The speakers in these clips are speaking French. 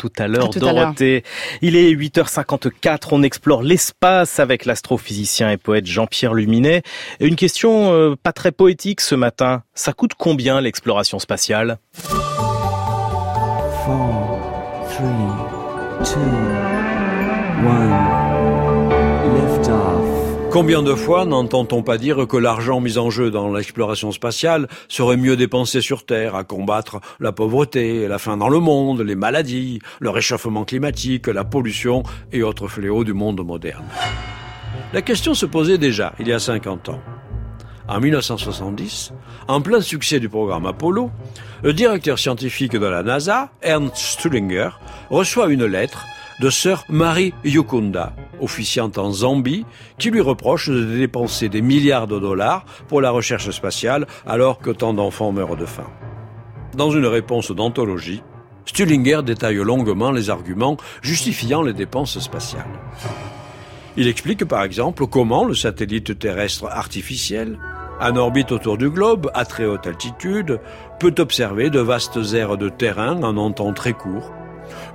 tout à l'heure, Dorothée. Il est 8h54, on explore l'espace avec l'astrophysicien et poète Jean-Pierre Luminet. Une question euh, pas très poétique ce matin. Ça coûte combien l'exploration spatiale? Combien de fois n'entend-on pas dire que l'argent mis en jeu dans l'exploration spatiale serait mieux dépensé sur Terre à combattre la pauvreté, la faim dans le monde, les maladies, le réchauffement climatique, la pollution et autres fléaux du monde moderne? La question se posait déjà il y a 50 ans. En 1970, en plein succès du programme Apollo, le directeur scientifique de la NASA, Ernst Stullinger, reçoit une lettre de sœur Marie Yukunda, officiante en Zambie, qui lui reproche de dépenser des milliards de dollars pour la recherche spatiale alors que tant d'enfants meurent de faim. Dans une réponse d'anthologie, Stullinger détaille longuement les arguments justifiant les dépenses spatiales. Il explique par exemple comment le satellite terrestre artificiel, en orbite autour du globe, à très haute altitude, peut observer de vastes aires de terrain en un temps très court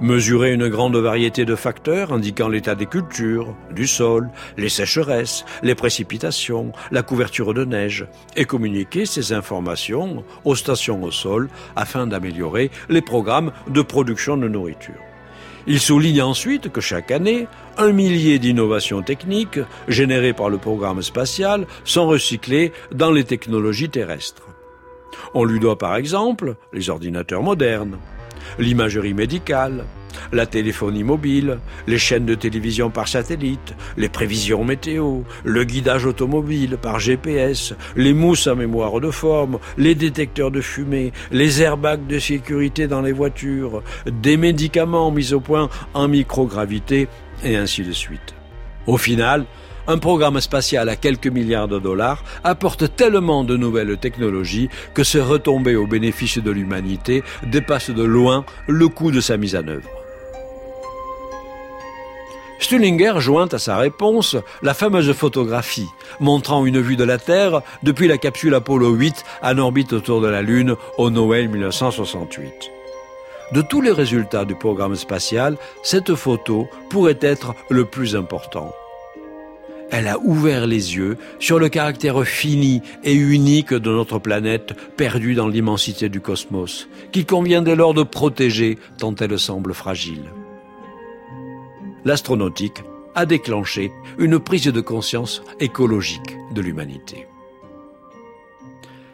mesurer une grande variété de facteurs indiquant l'état des cultures, du sol, les sécheresses, les précipitations, la couverture de neige, et communiquer ces informations aux stations au sol afin d'améliorer les programmes de production de nourriture. Il souligne ensuite que chaque année, un millier d'innovations techniques générées par le programme spatial sont recyclées dans les technologies terrestres. On lui doit par exemple les ordinateurs modernes, l'imagerie médicale, la téléphonie mobile, les chaînes de télévision par satellite, les prévisions météo, le guidage automobile par GPS, les mousses à mémoire de forme, les détecteurs de fumée, les airbags de sécurité dans les voitures, des médicaments mis au point en microgravité, et ainsi de suite. Au final, un programme spatial à quelques milliards de dollars apporte tellement de nouvelles technologies que ce retombé au bénéfice de l'humanité dépasse de loin le coût de sa mise en œuvre. Stullinger joint à sa réponse la fameuse photographie montrant une vue de la Terre depuis la capsule Apollo 8 en orbite autour de la Lune au Noël 1968. De tous les résultats du programme spatial, cette photo pourrait être le plus important elle a ouvert les yeux sur le caractère fini et unique de notre planète perdue dans l'immensité du cosmos, qu'il convient dès lors de protéger tant elle semble fragile. L'astronautique a déclenché une prise de conscience écologique de l'humanité.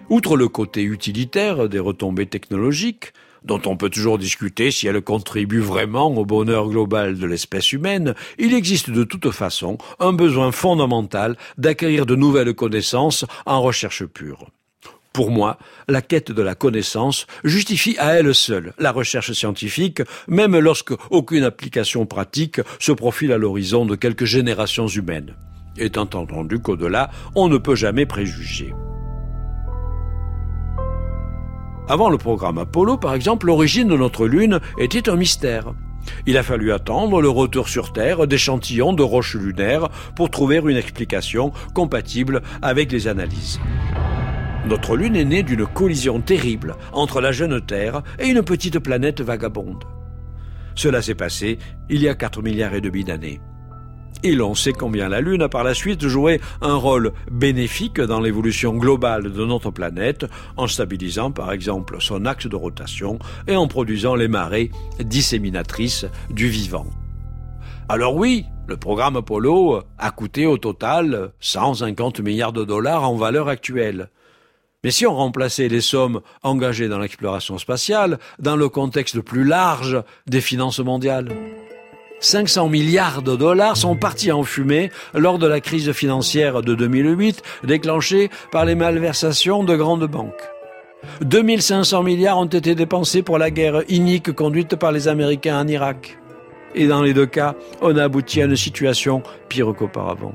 Outre le côté utilitaire des retombées technologiques, dont on peut toujours discuter si elle contribue vraiment au bonheur global de l'espèce humaine, il existe de toute façon un besoin fondamental d'acquérir de nouvelles connaissances en recherche pure. Pour moi, la quête de la connaissance justifie à elle seule la recherche scientifique, même lorsque aucune application pratique se profile à l'horizon de quelques générations humaines. Étant entendu qu'au-delà, on ne peut jamais préjuger. Avant le programme Apollo, par exemple, l'origine de notre Lune était un mystère. Il a fallu attendre le retour sur Terre d'échantillons de roches lunaires pour trouver une explication compatible avec les analyses. Notre Lune est née d'une collision terrible entre la jeune Terre et une petite planète vagabonde. Cela s'est passé il y a 4 milliards et demi d'années. Et l'on sait combien la Lune a par la suite joué un rôle bénéfique dans l'évolution globale de notre planète, en stabilisant par exemple son axe de rotation et en produisant les marées disséminatrices du vivant. Alors oui, le programme Apollo a coûté au total 150 milliards de dollars en valeur actuelle. Mais si on remplaçait les sommes engagées dans l'exploration spatiale dans le contexte plus large des finances mondiales 500 milliards de dollars sont partis en fumée lors de la crise financière de 2008 déclenchée par les malversations de grandes banques. 2500 milliards ont été dépensés pour la guerre inique conduite par les Américains en Irak. Et dans les deux cas, on a abouti à une situation pire qu'auparavant.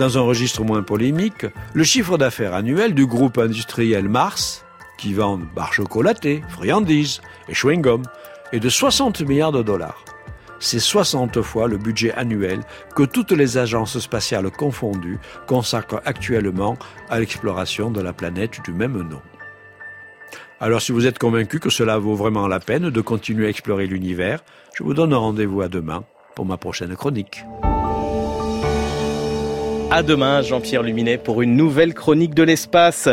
Dans un registre moins polémique, le chiffre d'affaires annuel du groupe industriel Mars, qui vend barres chocolatées, friandises et chewing-gum, est de 60 milliards de dollars c'est 60 fois le budget annuel que toutes les agences spatiales confondues consacrent actuellement à l'exploration de la planète du même nom. Alors si vous êtes convaincu que cela vaut vraiment la peine de continuer à explorer l'univers, je vous donne rendez-vous à demain pour ma prochaine chronique. À demain, Jean-Pierre Luminet, pour une nouvelle chronique de l'espace.